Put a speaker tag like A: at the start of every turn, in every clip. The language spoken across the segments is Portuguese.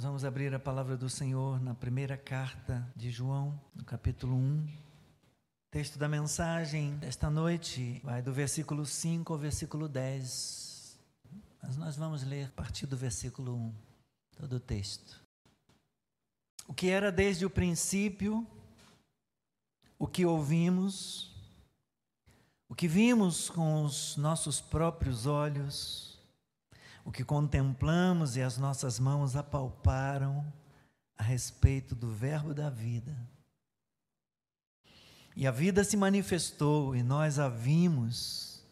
A: Nós vamos abrir a palavra do Senhor na primeira carta de João, no capítulo 1. Texto da mensagem desta noite vai do versículo 5 ao versículo 10. Mas nós vamos ler a partir do versículo 1, todo o texto. O que era desde o princípio, o que ouvimos, o que vimos com os nossos próprios olhos, o que contemplamos e as nossas mãos apalparam a respeito do Verbo da vida. E a vida se manifestou e nós a vimos,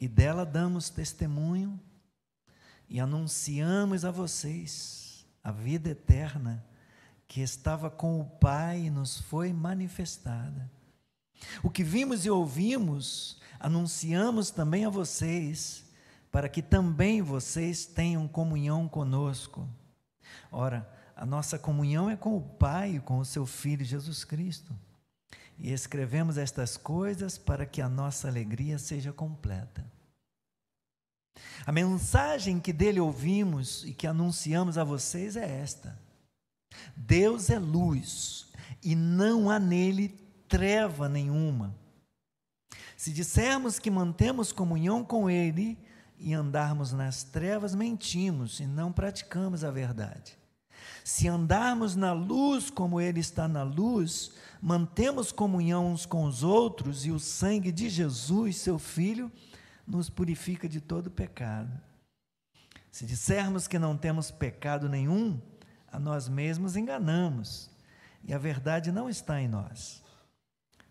A: e dela damos testemunho e anunciamos a vocês a vida eterna que estava com o Pai e nos foi manifestada. O que vimos e ouvimos, anunciamos também a vocês para que também vocês tenham comunhão conosco. Ora, a nossa comunhão é com o Pai e com o seu Filho Jesus Cristo. E escrevemos estas coisas para que a nossa alegria seja completa. A mensagem que dele ouvimos e que anunciamos a vocês é esta: Deus é luz e não há nele treva nenhuma. Se dissermos que mantemos comunhão com ele, e andarmos nas trevas, mentimos e não praticamos a verdade. Se andarmos na luz como Ele está na luz, mantemos comunhão uns com os outros e o sangue de Jesus, seu Filho, nos purifica de todo pecado. Se dissermos que não temos pecado nenhum, a nós mesmos enganamos e a verdade não está em nós.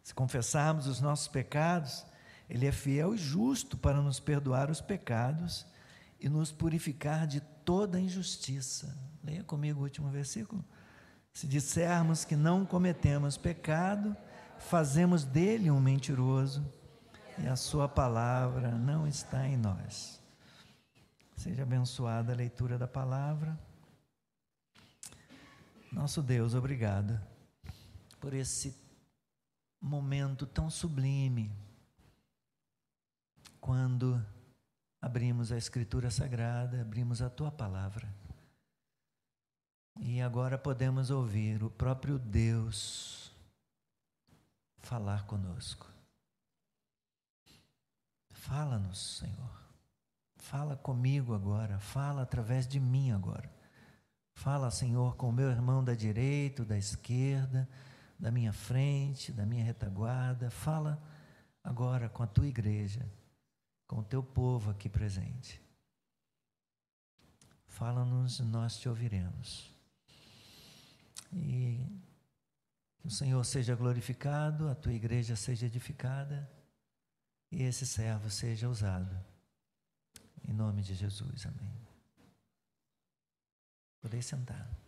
A: Se confessarmos os nossos pecados, ele é fiel e justo para nos perdoar os pecados e nos purificar de toda injustiça. Leia comigo o último versículo. Se dissermos que não cometemos pecado, fazemos dele um mentiroso e a sua palavra não está em nós. Seja abençoada a leitura da palavra. Nosso Deus, obrigado por esse momento tão sublime quando abrimos a Escritura Sagrada, abrimos a tua palavra. E agora podemos ouvir o próprio Deus falar conosco. Fala-nos, Senhor. Fala comigo agora, fala através de mim agora. Fala, Senhor, com o meu irmão da direita, da esquerda, da minha frente, da minha retaguarda. Fala agora com a tua igreja com o teu povo aqui presente. Fala-nos nós te ouviremos. E que o Senhor seja glorificado, a tua igreja seja edificada e esse servo seja usado. Em nome de Jesus, amém. Podem sentar.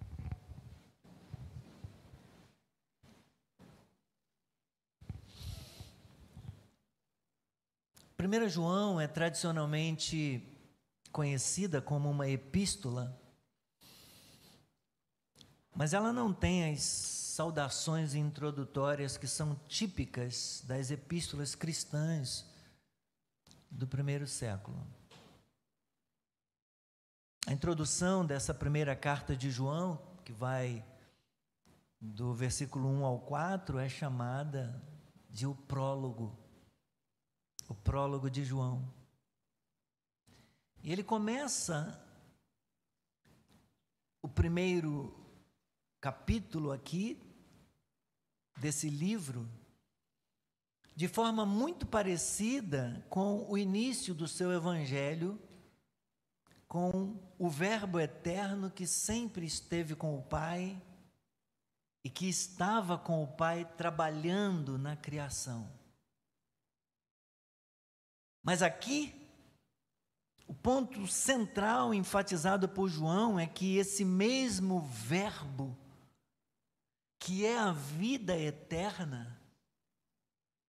A: 1 João é tradicionalmente conhecida como uma epístola, mas ela não tem as saudações introdutórias que são típicas das epístolas cristãs do primeiro século. A introdução dessa primeira carta de João, que vai do versículo 1 ao 4, é chamada de o prólogo o prólogo de João. E ele começa o primeiro capítulo aqui desse livro de forma muito parecida com o início do seu evangelho, com o Verbo eterno que sempre esteve com o Pai e que estava com o Pai trabalhando na criação. Mas aqui, o ponto central enfatizado por João é que esse mesmo Verbo, que é a vida eterna,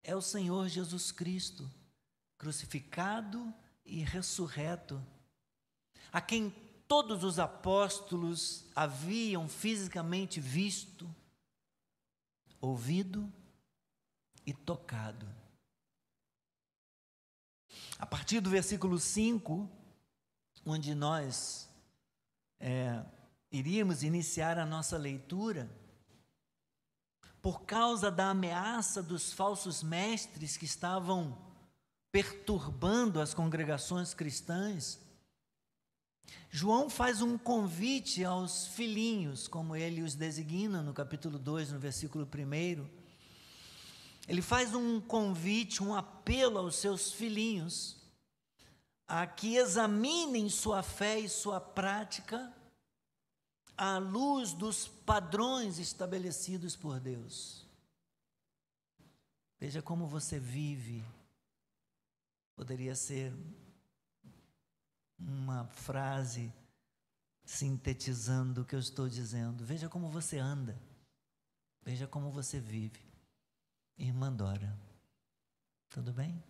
A: é o Senhor Jesus Cristo, crucificado e ressurreto, a quem todos os apóstolos haviam fisicamente visto, ouvido e tocado. A partir do versículo 5, onde nós é, iríamos iniciar a nossa leitura, por causa da ameaça dos falsos mestres que estavam perturbando as congregações cristãs, João faz um convite aos filhinhos, como ele os designa no capítulo 2, no versículo 1. Ele faz um convite, um apelo aos seus filhinhos a que examinem sua fé e sua prática à luz dos padrões estabelecidos por Deus. Veja como você vive. Poderia ser uma frase sintetizando o que eu estou dizendo. Veja como você anda. Veja como você vive. Irmã Dora, tudo bem?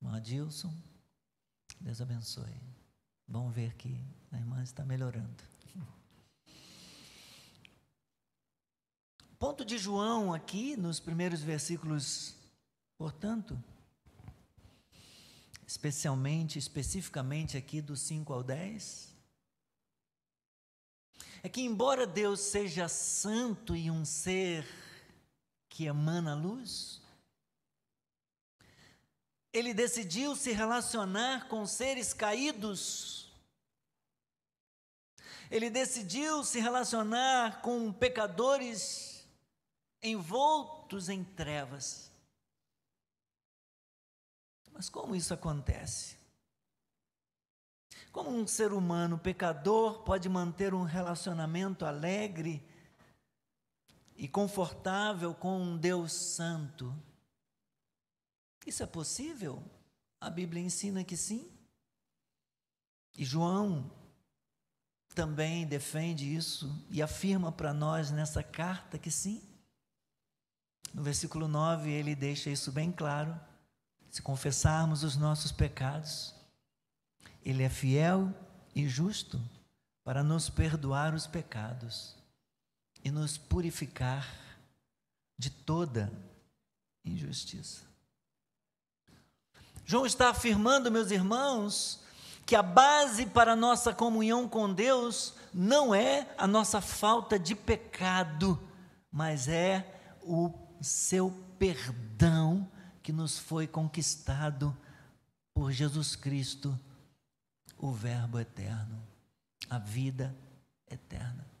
A: Irmão Adilson, Deus abençoe. Bom ver que a irmã está melhorando. Ponto de João aqui, nos primeiros versículos, portanto, especialmente, especificamente aqui do 5 ao 10, é que, embora Deus seja santo e um ser que emana luz, ele decidiu se relacionar com seres caídos. Ele decidiu se relacionar com pecadores envoltos em trevas. Mas como isso acontece? Como um ser humano pecador pode manter um relacionamento alegre e confortável com um Deus santo? Isso é possível? A Bíblia ensina que sim. E João também defende isso e afirma para nós nessa carta que sim. No versículo 9 ele deixa isso bem claro se confessarmos os nossos pecados, Ele é fiel e justo para nos perdoar os pecados e nos purificar de toda injustiça. João está afirmando, meus irmãos, que a base para a nossa comunhão com Deus não é a nossa falta de pecado, mas é o seu perdão que nos foi conquistado por Jesus Cristo, o Verbo eterno, a vida eterna.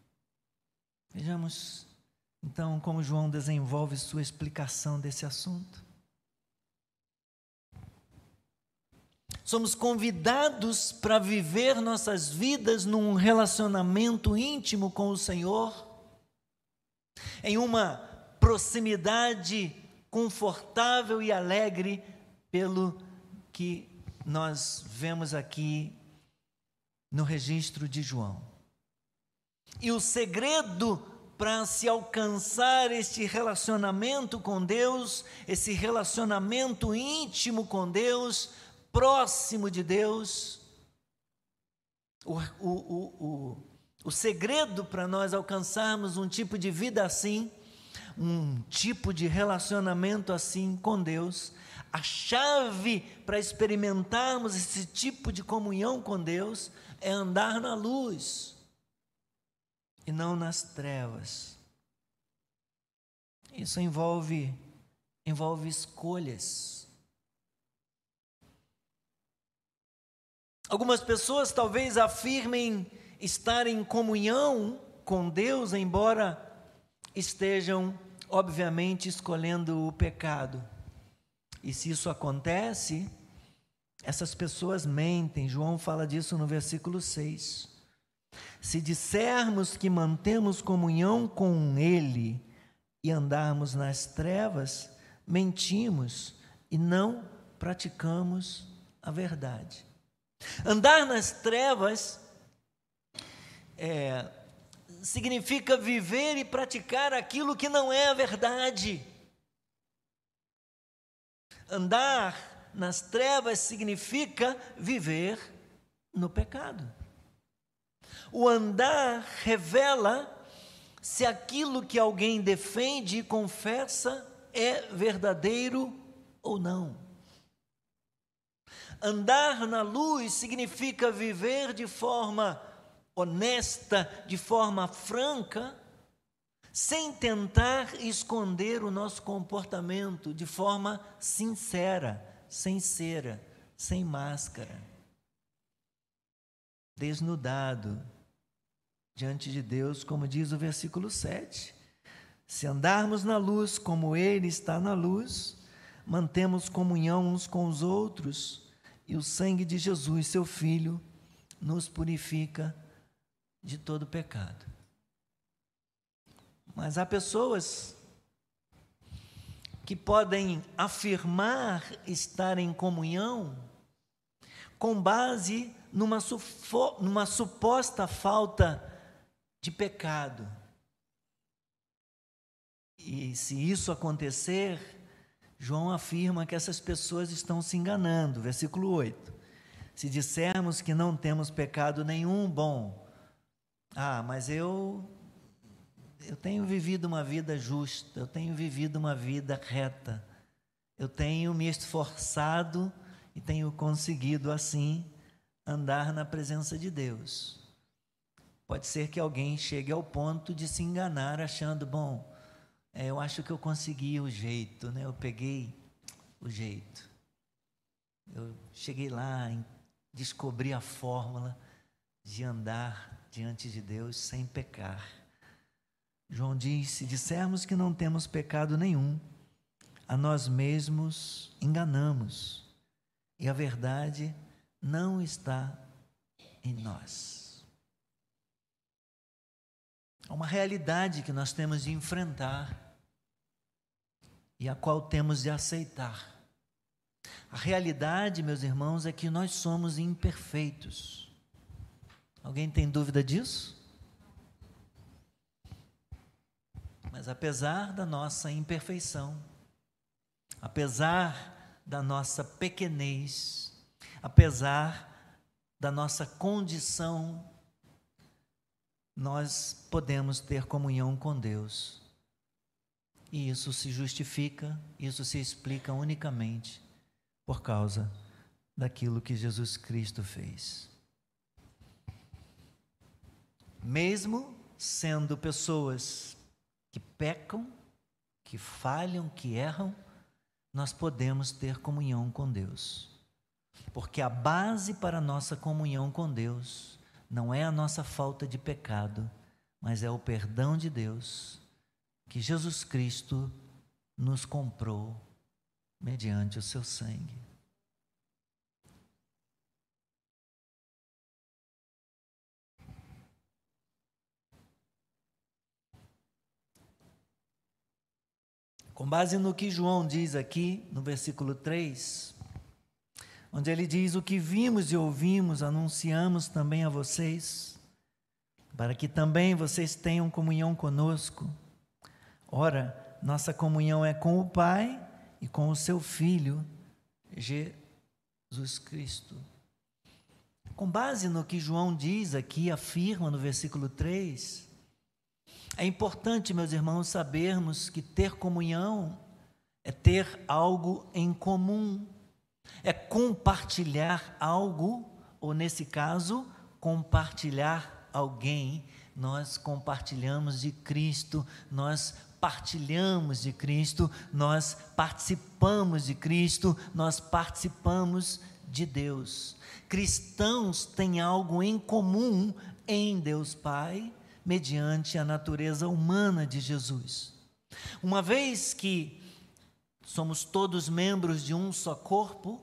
A: Vejamos então como João desenvolve sua explicação desse assunto. Somos convidados para viver nossas vidas num relacionamento íntimo com o Senhor, em uma proximidade confortável e alegre pelo que nós vemos aqui no registro de João. E o segredo para se alcançar este relacionamento com Deus, esse relacionamento íntimo com Deus, próximo de Deus, o, o, o, o, segredo para nós alcançarmos um tipo de vida assim um tipo de relacionamento assim com Deus, a chave para experimentarmos esse tipo de comunhão com Deus é andar na luz e não nas trevas. Isso envolve envolve escolhas. Algumas pessoas talvez afirmem estar em comunhão com Deus, embora estejam obviamente, escolhendo o pecado. E se isso acontece, essas pessoas mentem. João fala disso no versículo 6. Se dissermos que mantemos comunhão com Ele e andarmos nas trevas, mentimos e não praticamos a verdade. Andar nas trevas é, significa viver e praticar aquilo que não é a verdade. Andar nas trevas significa viver no pecado. O andar revela se aquilo que alguém defende e confessa é verdadeiro ou não. Andar na luz significa viver de forma honesta, de forma franca, sem tentar esconder o nosso comportamento, de forma sincera, sem cera, sem máscara. Desnudado diante de Deus, como diz o versículo 7. Se andarmos na luz como Ele está na luz, mantemos comunhão uns com os outros, e o sangue de Jesus, seu Filho, nos purifica de todo pecado. Mas há pessoas que podem afirmar estar em comunhão com base numa, numa suposta falta de pecado. E se isso acontecer, João afirma que essas pessoas estão se enganando. Versículo 8. Se dissermos que não temos pecado nenhum, bom, ah, mas eu eu tenho vivido uma vida justa, eu tenho vivido uma vida reta. Eu tenho me esforçado e tenho conseguido assim andar na presença de Deus. Pode ser que alguém chegue ao ponto de se enganar achando, bom, é, eu acho que eu consegui o jeito, né? Eu peguei o jeito. Eu cheguei lá, descobri a fórmula de andar diante de Deus sem pecar. João diz: se dissermos que não temos pecado nenhum, a nós mesmos enganamos, e a verdade não está em nós. É uma realidade que nós temos de enfrentar e a qual temos de aceitar. A realidade, meus irmãos, é que nós somos imperfeitos. Alguém tem dúvida disso? Mas apesar da nossa imperfeição, apesar da nossa pequenez, apesar da nossa condição, nós podemos ter comunhão com Deus. E isso se justifica, isso se explica unicamente por causa daquilo que Jesus Cristo fez mesmo sendo pessoas que pecam, que falham, que erram, nós podemos ter comunhão com Deus. Porque a base para a nossa comunhão com Deus não é a nossa falta de pecado, mas é o perdão de Deus que Jesus Cristo nos comprou mediante o seu sangue. Com base no que João diz aqui, no versículo 3, onde ele diz: O que vimos e ouvimos, anunciamos também a vocês, para que também vocês tenham comunhão conosco. Ora, nossa comunhão é com o Pai e com o seu Filho, Jesus Cristo. Com base no que João diz aqui, afirma no versículo 3, é importante, meus irmãos, sabermos que ter comunhão é ter algo em comum, é compartilhar algo, ou nesse caso, compartilhar alguém. Nós compartilhamos de Cristo, nós partilhamos de Cristo, nós participamos de Cristo, nós participamos de Deus. Cristãos têm algo em comum em Deus Pai mediante a natureza humana de Jesus. Uma vez que somos todos membros de um só corpo,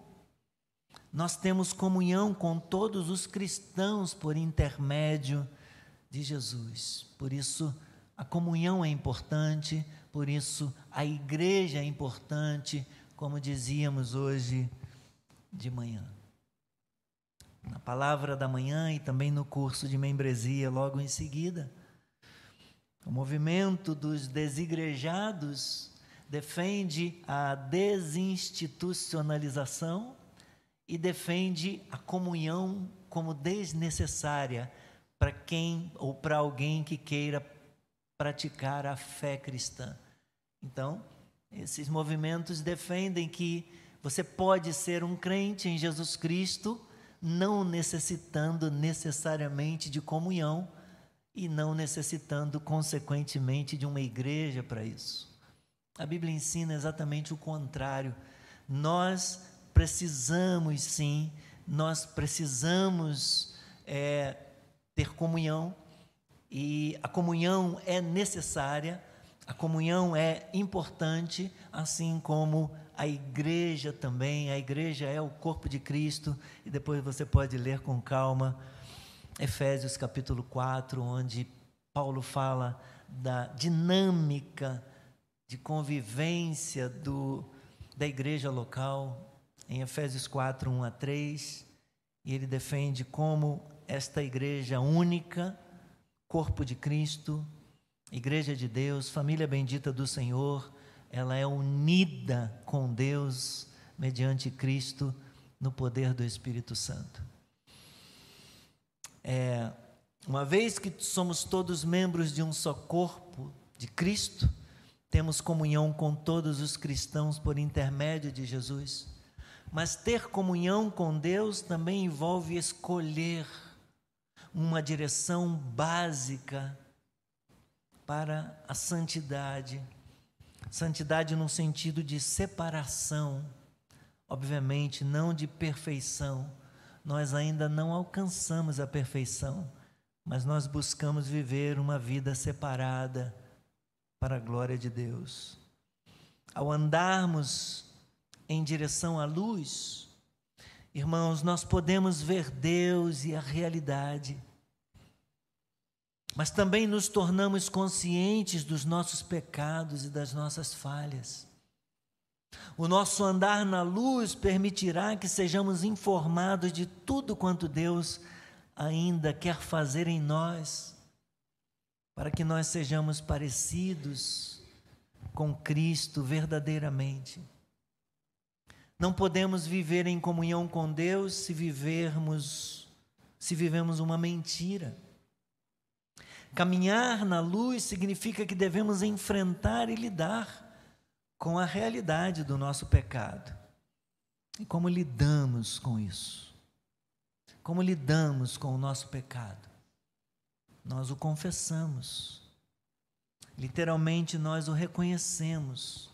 A: nós temos comunhão com todos os cristãos por intermédio de Jesus. Por isso, a comunhão é importante, por isso, a igreja é importante, como dizíamos hoje de manhã na palavra da manhã e também no curso de membresia logo em seguida. O movimento dos desigrejados defende a desinstitucionalização e defende a comunhão como desnecessária para quem ou para alguém que queira praticar a fé cristã. Então, esses movimentos defendem que você pode ser um crente em Jesus Cristo não necessitando necessariamente de comunhão e não necessitando, consequentemente, de uma igreja para isso. A Bíblia ensina exatamente o contrário. Nós precisamos, sim, nós precisamos é, ter comunhão, e a comunhão é necessária, a comunhão é importante, assim como a igreja também. A igreja é o corpo de Cristo, e depois você pode ler com calma Efésios capítulo 4, onde Paulo fala da dinâmica de convivência do, da igreja local, em Efésios 4, 1 a 3, e ele defende como esta igreja única, corpo de Cristo, igreja de Deus, família bendita do Senhor, ela é unida com Deus mediante Cristo no poder do Espírito Santo. É, uma vez que somos todos membros de um só corpo de Cristo, temos comunhão com todos os cristãos por intermédio de Jesus. Mas ter comunhão com Deus também envolve escolher uma direção básica para a santidade. Santidade no sentido de separação, obviamente, não de perfeição nós ainda não alcançamos a perfeição, mas nós buscamos viver uma vida separada para a glória de Deus. Ao andarmos em direção à luz, irmãos, nós podemos ver Deus e a realidade, mas também nos tornamos conscientes dos nossos pecados e das nossas falhas. O nosso andar na luz permitirá que sejamos informados de tudo quanto Deus ainda quer fazer em nós, para que nós sejamos parecidos com Cristo verdadeiramente. Não podemos viver em comunhão com Deus se vivermos se vivemos uma mentira. Caminhar na luz significa que devemos enfrentar e lidar com a realidade do nosso pecado. E como lidamos com isso? Como lidamos com o nosso pecado? Nós o confessamos. Literalmente, nós o reconhecemos.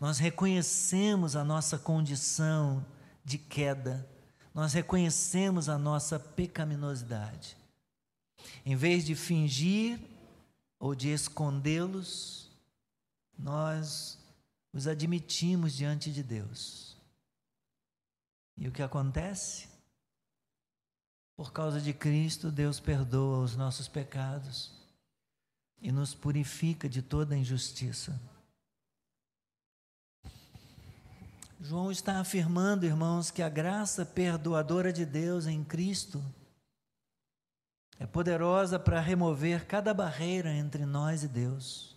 A: Nós reconhecemos a nossa condição de queda. Nós reconhecemos a nossa pecaminosidade. Em vez de fingir ou de escondê-los, nós os admitimos diante de Deus. E o que acontece? Por causa de Cristo, Deus perdoa os nossos pecados e nos purifica de toda injustiça. João está afirmando, irmãos, que a graça perdoadora de Deus em Cristo é poderosa para remover cada barreira entre nós e Deus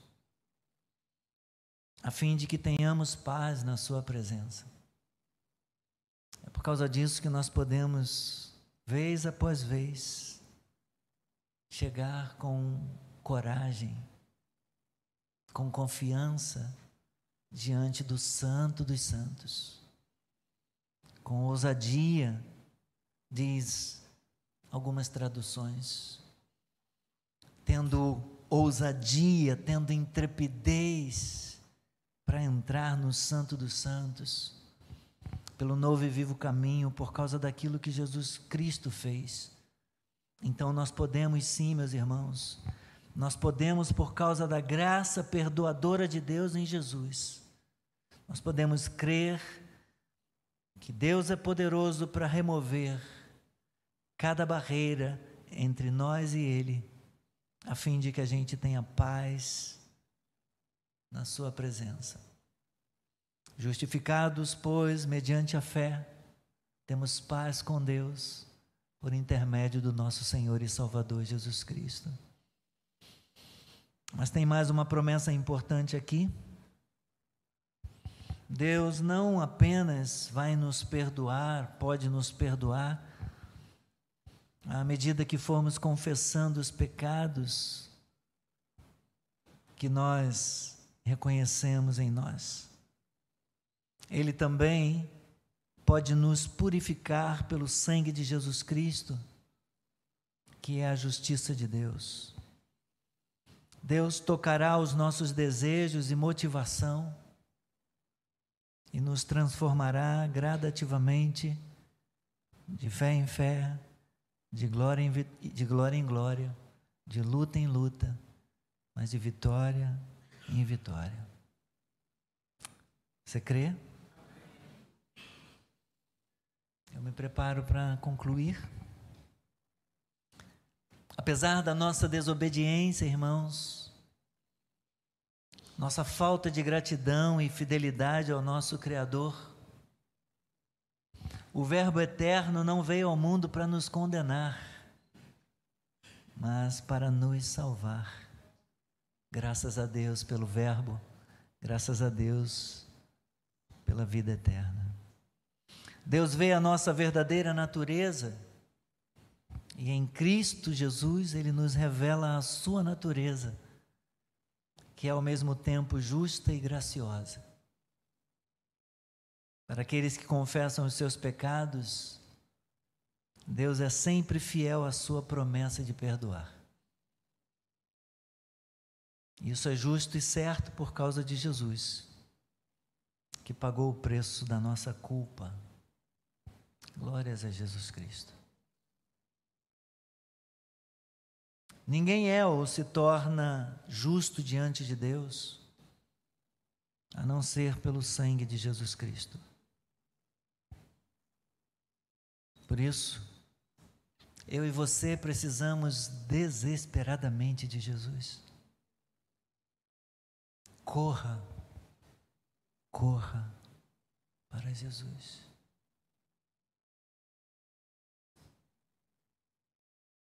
A: a fim de que tenhamos paz na Sua presença. É por causa disso que nós podemos, vez após vez, chegar com coragem, com confiança diante do Santo dos Santos, com ousadia, diz algumas traduções, tendo ousadia, tendo intrepidez, para entrar no Santo dos Santos, pelo novo e vivo caminho, por causa daquilo que Jesus Cristo fez. Então nós podemos sim, meus irmãos, nós podemos, por causa da graça perdoadora de Deus em Jesus, nós podemos crer que Deus é poderoso para remover cada barreira entre nós e Ele, a fim de que a gente tenha paz na Sua presença. Justificados, pois, mediante a fé, temos paz com Deus por intermédio do nosso Senhor e Salvador Jesus Cristo. Mas tem mais uma promessa importante aqui. Deus não apenas vai nos perdoar, pode nos perdoar, à medida que formos confessando os pecados que nós reconhecemos em nós. Ele também pode nos purificar pelo sangue de Jesus Cristo, que é a justiça de Deus. Deus tocará os nossos desejos e motivação e nos transformará gradativamente de fé em fé, de glória em, de glória, em glória, de luta em luta, mas de vitória em vitória. Você crê? Eu me preparo para concluir. Apesar da nossa desobediência, irmãos, nossa falta de gratidão e fidelidade ao nosso Criador, o Verbo eterno não veio ao mundo para nos condenar, mas para nos salvar. Graças a Deus pelo Verbo, graças a Deus pela vida eterna. Deus vê a nossa verdadeira natureza e em Cristo Jesus ele nos revela a sua natureza, que é ao mesmo tempo justa e graciosa. Para aqueles que confessam os seus pecados, Deus é sempre fiel à sua promessa de perdoar. Isso é justo e certo por causa de Jesus, que pagou o preço da nossa culpa. Glórias a Jesus Cristo. Ninguém é ou se torna justo diante de Deus, a não ser pelo sangue de Jesus Cristo. Por isso, eu e você precisamos desesperadamente de Jesus. Corra, corra para Jesus.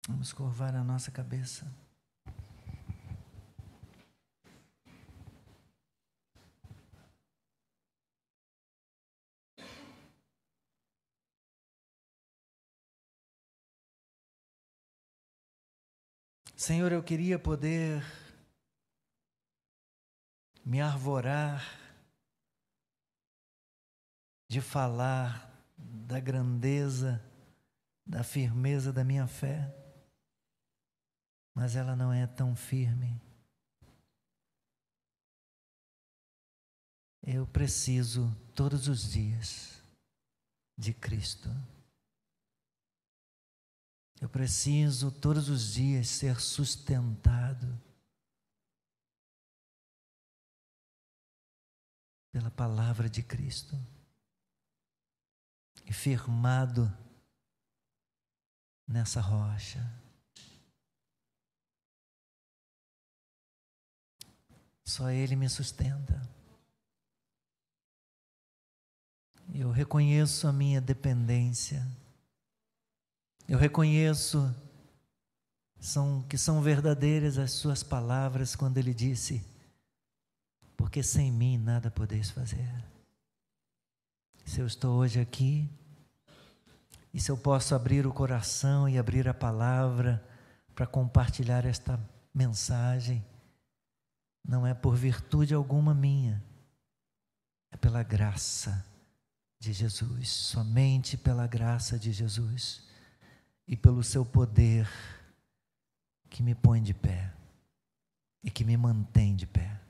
A: Vamos curvar a nossa cabeça. Senhor, eu queria poder me arvorar de falar da grandeza, da firmeza da minha fé, mas ela não é tão firme. Eu preciso todos os dias de Cristo. Eu preciso todos os dias ser sustentado pela palavra de Cristo e firmado nessa rocha. Só Ele me sustenta. Eu reconheço a minha dependência. Eu reconheço são, que são verdadeiras as suas palavras quando ele disse: Porque sem mim nada podeis fazer. Se eu estou hoje aqui, e se eu posso abrir o coração e abrir a palavra para compartilhar esta mensagem, não é por virtude alguma minha, é pela graça de Jesus, somente pela graça de Jesus e pelo seu poder que me põe de pé e que me mantém de pé.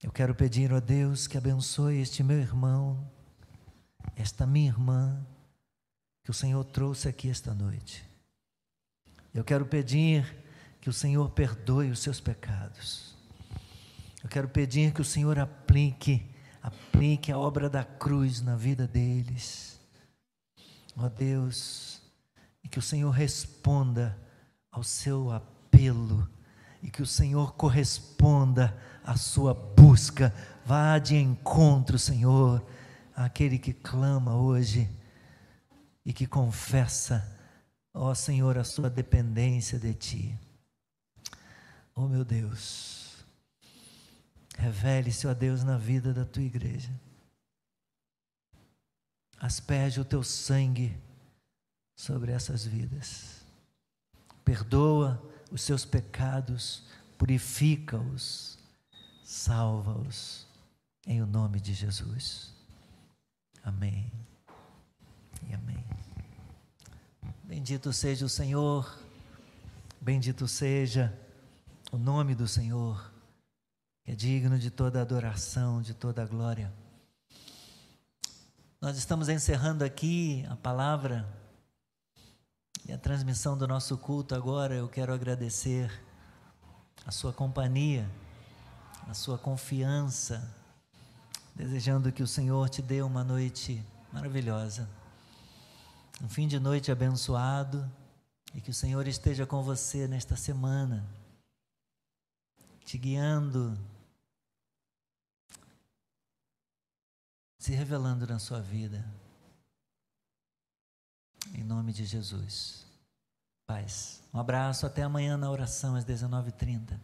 A: Eu quero pedir a Deus que abençoe este meu irmão, esta minha irmã, que o Senhor trouxe aqui esta noite. Eu quero pedir que o Senhor perdoe os seus pecados. Eu quero pedir que o Senhor aplique, aplique a obra da cruz na vida deles. Ó Deus, e que o Senhor responda ao seu apelo e que o Senhor corresponda à sua busca. Vá de encontro, Senhor, àquele que clama hoje e que confessa, ó Senhor, a sua dependência de Ti. Oh meu Deus, revele-se, ó Deus, na vida da Tua igreja. Asperge o Teu sangue sobre essas vidas. Perdoa os seus pecados, purifica-os, salva-os, em o nome de Jesus. Amém. E amém. Bendito seja o Senhor, bendito seja o nome do Senhor, que é digno de toda adoração, de toda glória. Nós estamos encerrando aqui a palavra e a transmissão do nosso culto agora. Eu quero agradecer a sua companhia, a sua confiança, desejando que o Senhor te dê uma noite maravilhosa, um fim de noite abençoado e que o Senhor esteja com você nesta semana, te guiando se revelando na sua vida. Em nome de Jesus. Paz. Um abraço, até amanhã na oração às 19h30.